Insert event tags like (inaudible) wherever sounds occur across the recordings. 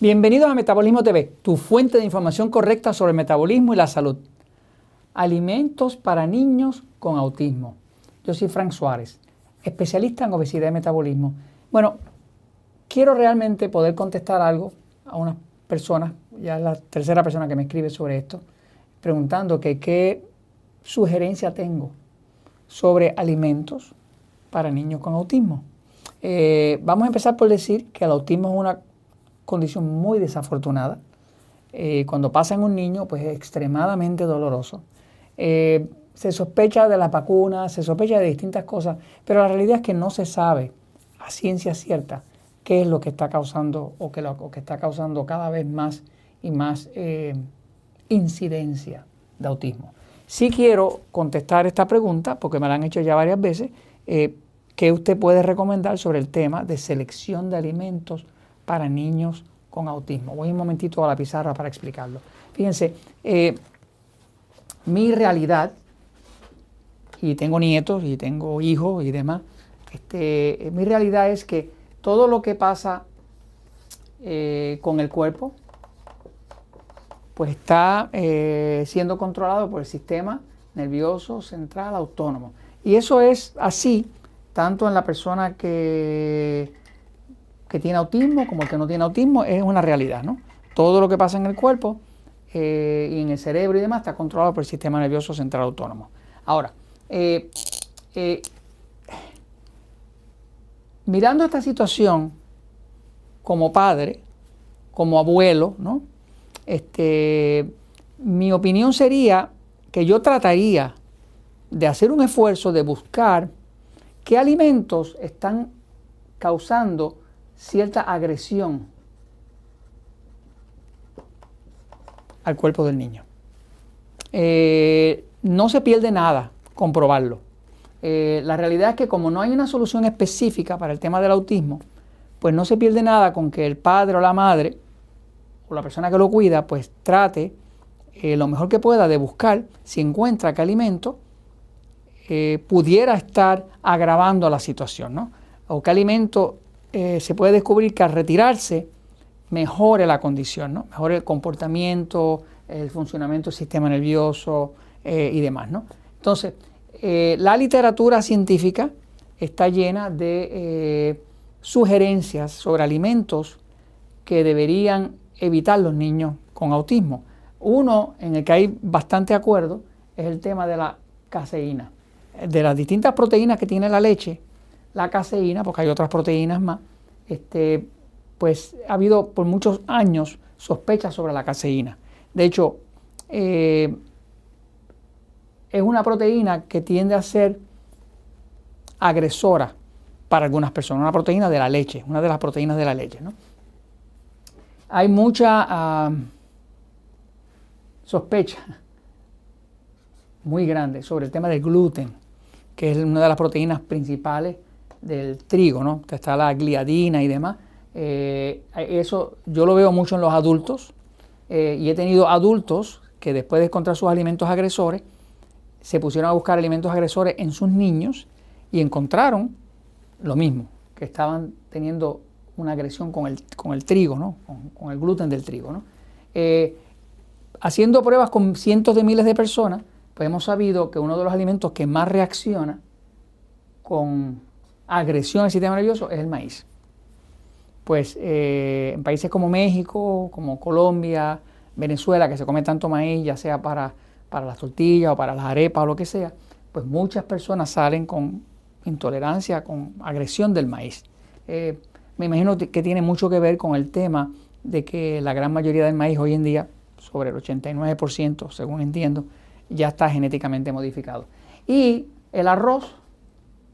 Bienvenidos a Metabolismo TV, tu fuente de información correcta sobre el metabolismo y la salud. Alimentos para niños con autismo. Yo soy Frank Suárez, especialista en obesidad y metabolismo. Bueno, quiero realmente poder contestar algo a unas personas, ya es la tercera persona que me escribe sobre esto, preguntando qué sugerencia tengo sobre alimentos para niños con autismo. Eh, vamos a empezar por decir que el autismo es una condición muy desafortunada. Eh, cuando pasa en un niño, pues es extremadamente doloroso. Eh, se sospecha de las vacunas, se sospecha de distintas cosas, pero la realidad es que no se sabe a ciencia cierta qué es lo que está causando o que, lo, que está causando cada vez más y más eh, incidencia de autismo. Sí quiero contestar esta pregunta, porque me la han hecho ya varias veces, ¿qué usted puede recomendar sobre el tema de selección de alimentos para niños con autismo. Voy un momentito a la pizarra para explicarlo. Fíjense, eh, mi realidad, y tengo nietos y tengo hijos y demás, este, eh, mi realidad es que todo lo que pasa eh, con el cuerpo, pues está siendo controlado por el sistema nervioso central autónomo. Y eso es así tanto en la persona que que tiene autismo como el que no tiene autismo es una realidad, ¿no? Todo lo que pasa en el cuerpo eh, y en el cerebro y demás está controlado por el sistema nervioso central autónomo. Ahora, eh, eh, mirando esta situación como padre, como abuelo, ¿no? Este, mi opinión sería que yo trataría de hacer un esfuerzo de buscar qué alimentos están causando cierta agresión al cuerpo del niño. Eh, no se pierde nada comprobarlo. Eh, la realidad es que como no hay una solución específica para el tema del autismo, pues no se pierde nada con que el padre o la madre o la persona que lo cuida, pues trate eh, lo mejor que pueda de buscar si encuentra que alimento pudiera estar agravando la situación, ¿no? O qué alimento eh, se puede descubrir que al retirarse mejore la condición, ¿no? mejore el comportamiento, el funcionamiento del sistema nervioso eh, y demás. ¿no? Entonces, eh, la literatura científica está llena de sugerencias sobre alimentos que deberían evitar los niños con autismo. Uno en el que hay bastante acuerdo es el tema de la caseína. De las distintas proteínas que tiene la leche, la caseína, porque hay otras proteínas más, este, pues ha habido por muchos años sospechas sobre la caseína. De hecho, eh, es una proteína que tiende a ser agresora para algunas personas, una proteína de la leche, una de las proteínas de la leche. Hay mucha ah, sospecha muy grande sobre el tema del gluten, que es una de las proteínas principales del trigo, ¿no? Que está la gliadina y demás. Eh, eso yo lo veo mucho en los adultos eh, y he tenido adultos que después de encontrar sus alimentos agresores, se pusieron a buscar alimentos agresores en sus niños y encontraron lo mismo, que estaban teniendo una agresión con el, con el trigo, ¿no? con, el gluten del trigo. ¿no? Eh, haciendo pruebas con cientos de miles de personas, pues hemos sabido que uno de los alimentos que más reacciona con agresión al sistema nervioso es el maíz. Pues eh, en países como México, como Colombia, Venezuela, que se come tanto maíz, ya sea para, para las tortillas o para las arepas o lo que sea, pues muchas personas salen con intolerancia, con agresión del maíz. Eh, me imagino que tiene mucho que ver con el tema de que la gran mayoría del maíz hoy en día, sobre el 89%, según entiendo, ya está genéticamente modificado. Y el arroz,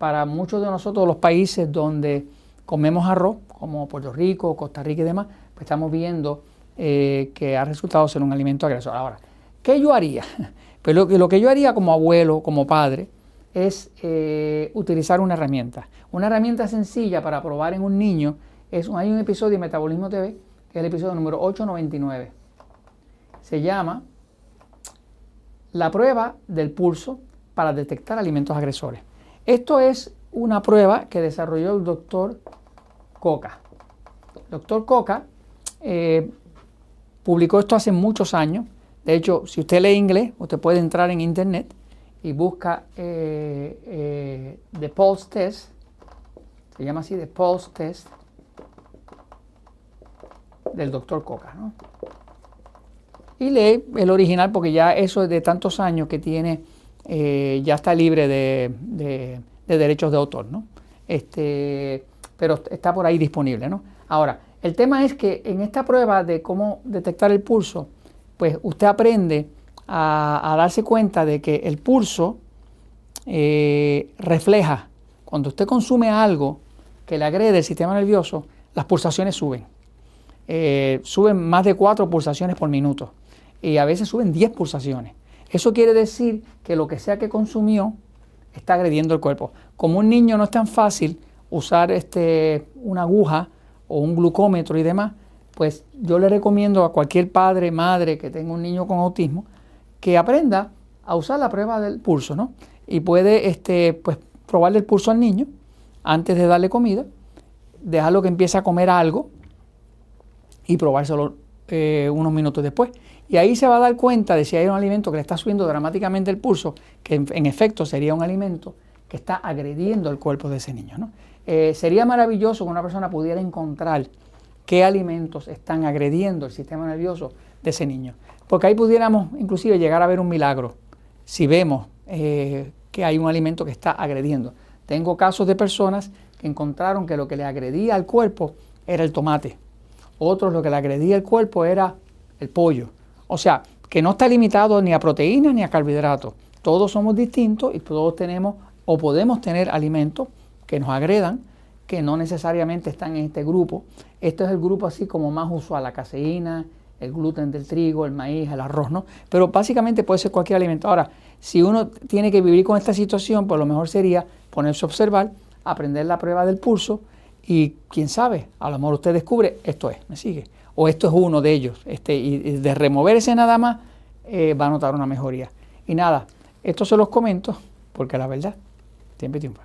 para muchos de nosotros, los países donde comemos arroz, como Puerto Rico, Costa Rica y demás, pues estamos viendo eh, que ha resultado ser un alimento agresor. Ahora, ¿qué yo haría? (laughs) Pues lo, que yo haría como abuelo, como padre, es eh, utilizar una herramienta. Una herramienta sencilla para probar en un niño es, hay un episodio de Metabolismo TV, que es el episodio número 899. Se llama La prueba del pulso para detectar alimentos agresores. Esto es una prueba que desarrolló el doctor Coca. El doctor Coca eh, publicó esto hace muchos años. De hecho, si usted lee inglés, usted puede entrar en internet y busca eh, eh, The Pulse Test, se llama así The Pulse Test, del doctor Coca. ¿no? Y lee el original porque ya eso es de tantos años que tiene, eh, ya está libre de, derechos de autor. ¿no? Este, pero está por ahí disponible. ¿no? Ahora, el tema es que en esta prueba de cómo detectar el pulso, pues usted aprende a, darse cuenta de que el pulso eh, refleja, cuando usted consume algo que le agrede el sistema nervioso, las pulsaciones suben. Eh, suben más de 4 pulsaciones por minuto y a veces suben 10 pulsaciones. Eso quiere decir que lo que sea que consumió está agrediendo el cuerpo. Como un niño no es tan fácil usar este, una aguja o un glucómetro y demás, pues yo le recomiendo a cualquier padre, madre que tenga un niño con autismo que aprenda a usar la prueba del pulso, ¿no? Y puede este, pues, probarle el pulso al niño antes de darle comida, dejarlo que empiece a comer algo y probárselo eh, unos minutos después. Y ahí se va a dar cuenta de si hay un alimento que le está subiendo dramáticamente el pulso, que en, efecto sería un alimento que está agrediendo el cuerpo de ese niño. Eh, sería maravilloso que una persona pudiera encontrar qué alimentos están agrediendo el sistema nervioso de ese niño. Porque ahí pudiéramos inclusive llegar a ver un milagro si vemos eh, que hay un alimento que está agrediendo. Tengo casos de personas que encontraron que lo que le agredía al cuerpo era el tomate. Otros lo que le agredía al cuerpo era el pollo. O sea, que no está limitado ni a proteínas ni a carbohidratos. Todos somos distintos y todos tenemos o podemos tener alimentos que nos agredan, que no necesariamente están en este grupo. Este es el grupo así como más usual, la caseína, el gluten del trigo, el maíz, el arroz, ¿no? Pero básicamente puede ser cualquier alimento. Ahora, si uno tiene que vivir con esta situación, pues lo mejor sería ponerse a observar, aprender la prueba del pulso y quién sabe, a lo mejor usted descubre, esto es, me sigue, o esto es uno de ellos, este, y de remover ese nada más eh, va a notar una mejoría. Y nada, esto se los comento porque la verdad siempre triunfa.